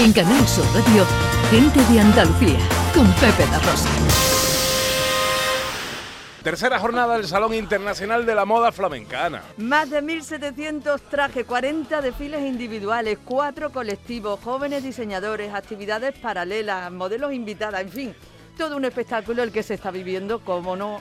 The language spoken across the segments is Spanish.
En Canal Sur Radio, Gente de Andalucía, con Pepe da Rosa. Tercera jornada del Salón Internacional de la Moda Flamencana. Más de 1.700 trajes, 40 desfiles individuales, 4 colectivos, jóvenes diseñadores, actividades paralelas, modelos invitadas, en fin, todo un espectáculo el que se está viviendo, como no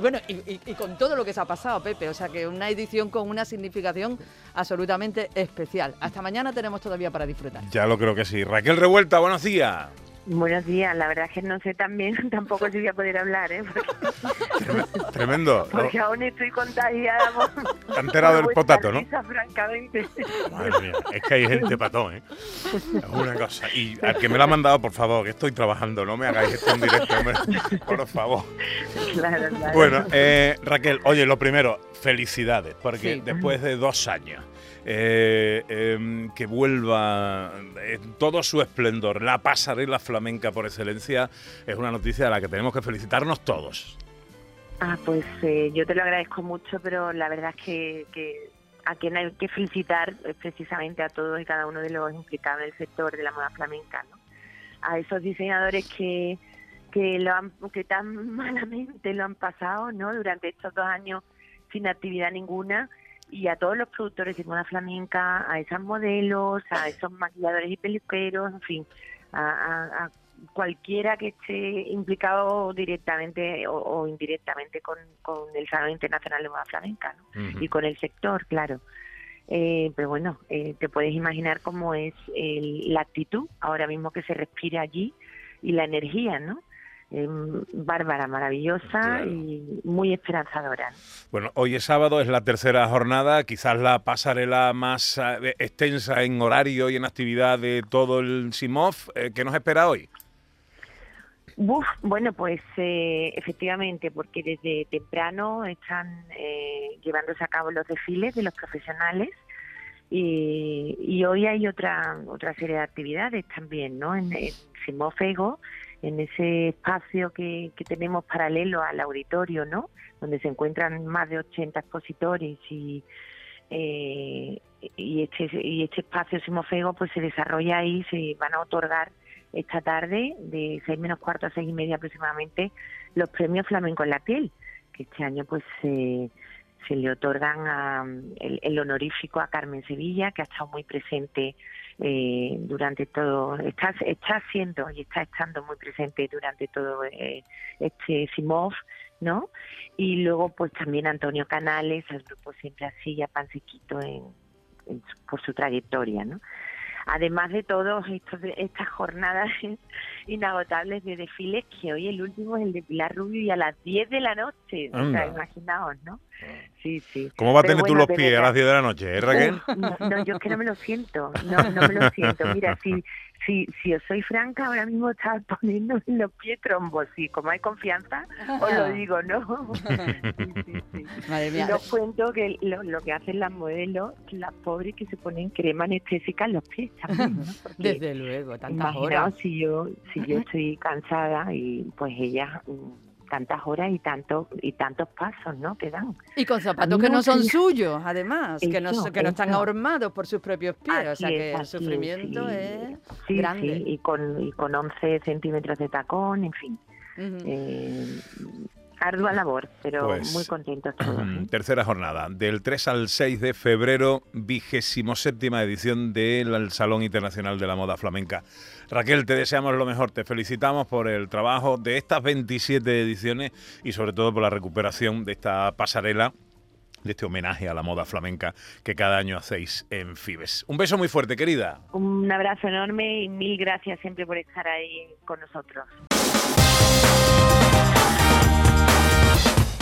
bueno, y, con todo lo que se ha pasado, Pepe, o sea que una edición con una significación absolutamente especial. Hasta mañana tenemos todavía para disfrutar. Ya lo creo que sí. Raquel Revuelta, buenos días. Buenos días, la verdad es que no sé también, tampoco si voy a poder hablar, ¿eh? Tremendo. Porque aún estoy contagiada. Te ha enterado del potato, ¿no? francamente. Madre mía, es que hay gente patón, ¿eh? Es una cosa. Y al que me lo ha mandado, por favor, que estoy trabajando, no me hagáis esto en directo, por favor. Claro, claro. Bueno, eh, Raquel, oye, lo primero, felicidades, porque después de dos años eh, em, que vuelva en todo su esplendor la pasarela flamenca por excelencia, es una noticia de la que tenemos que felicitarnos todos. Ah, pues eh, yo te lo agradezco mucho, pero la verdad es que, a quien hay que felicitar es precisamente a todos y cada uno de los implicados en el sector de la moda flamenca, ¿no? A esos diseñadores que, que, lo han, que tan malamente lo han pasado, ¿no? Durante estos dos años sin actividad ninguna y a todos los productores de moda flamenca, a esos modelos, a esos maquilladores y peluqueros, en fin, a, cualquiera que esté implicado directamente o, indirectamente con, el Salón Internacional de Moda Flamenca y con el sector, claro. Eh, pero bueno, eh, te puedes imaginar cómo es la actitud ahora mismo que se respira allí y la energía, ¿no? Em, bárbara, maravillosa y muy esperanzadora. Bueno, hoy es sábado, es la tercera jornada, quizás la pasarela más eh, extensa en horario y en actividad de todo el SIMOV. Eh, ¿Qué nos espera hoy? bueno, pues eh, efectivamente, porque desde temprano están llevándose a cabo los desfiles de los profesionales y, hoy hay otra otra serie de actividades también, ¿no? En, en Ego en ese espacio que, que tenemos paralelo al auditorio, ¿no? Donde se encuentran más de 80 expositores y eh, y este y este espacio Simofego pues se desarrolla ahí, se van a otorgar esta tarde de seis menos cuarto a seis y media aproximadamente los premios flamenco en la piel que este año pues se se le otorgan a, el, honorífico a Carmen Sevilla que ha estado muy presente eh, durante todo, está, está siendo y está estando muy presente durante todo eh, este SIMOV, ¿no? Y luego pues también Antonio Canales, el grupo siempre así, ya pansequito en, por su trayectoria, ¿no? Además de todas estas jornadas inagotables de desfiles, que hoy el último es el de Pilar Rubio y a las 10 de la noche. O sea, imaginaos, ¿no? Sí, sí. ¿Cómo va a tener tú los pies a las 10 de la noche, eh, Raquel? no, yo es que no me lo siento. No, no me lo siento. Mira, si, si, si os soy franca, ahora mismo estaba poniendo en los pies trombos. Y como hay confianza, os lo digo, ¿no? sí, sí, sí. Y os cuento que lo, lo, que hacen las modelos, las pobres que se ponen crema anestésica en los pies también. Desde luego, tantas horas. si yo, si yo estoy cansada y pues ellas tantas horas y tantos y tantos pasos, ¿no? Que dan. Y con zapatos que no son suyos, además, que no que no están ahormados por sus propios pies, o sea que el sufrimiento es grande. y con y con 11 centímetros de tacón, en fin. eh, ardua labor, pero pues, muy contentos todos. ¿eh? Tercera jornada, del 3 al 6 de febrero, vigésimo séptima edición del Salón Internacional de la Moda Flamenca. Raquel, te deseamos lo mejor, te felicitamos por el trabajo de estas 27 ediciones y sobre todo por la recuperación de esta pasarela de este homenaje a la moda flamenca que cada año hacéis en Fibes. Un beso muy fuerte, querida. Un abrazo enorme y mil gracias siempre por estar ahí con nosotros.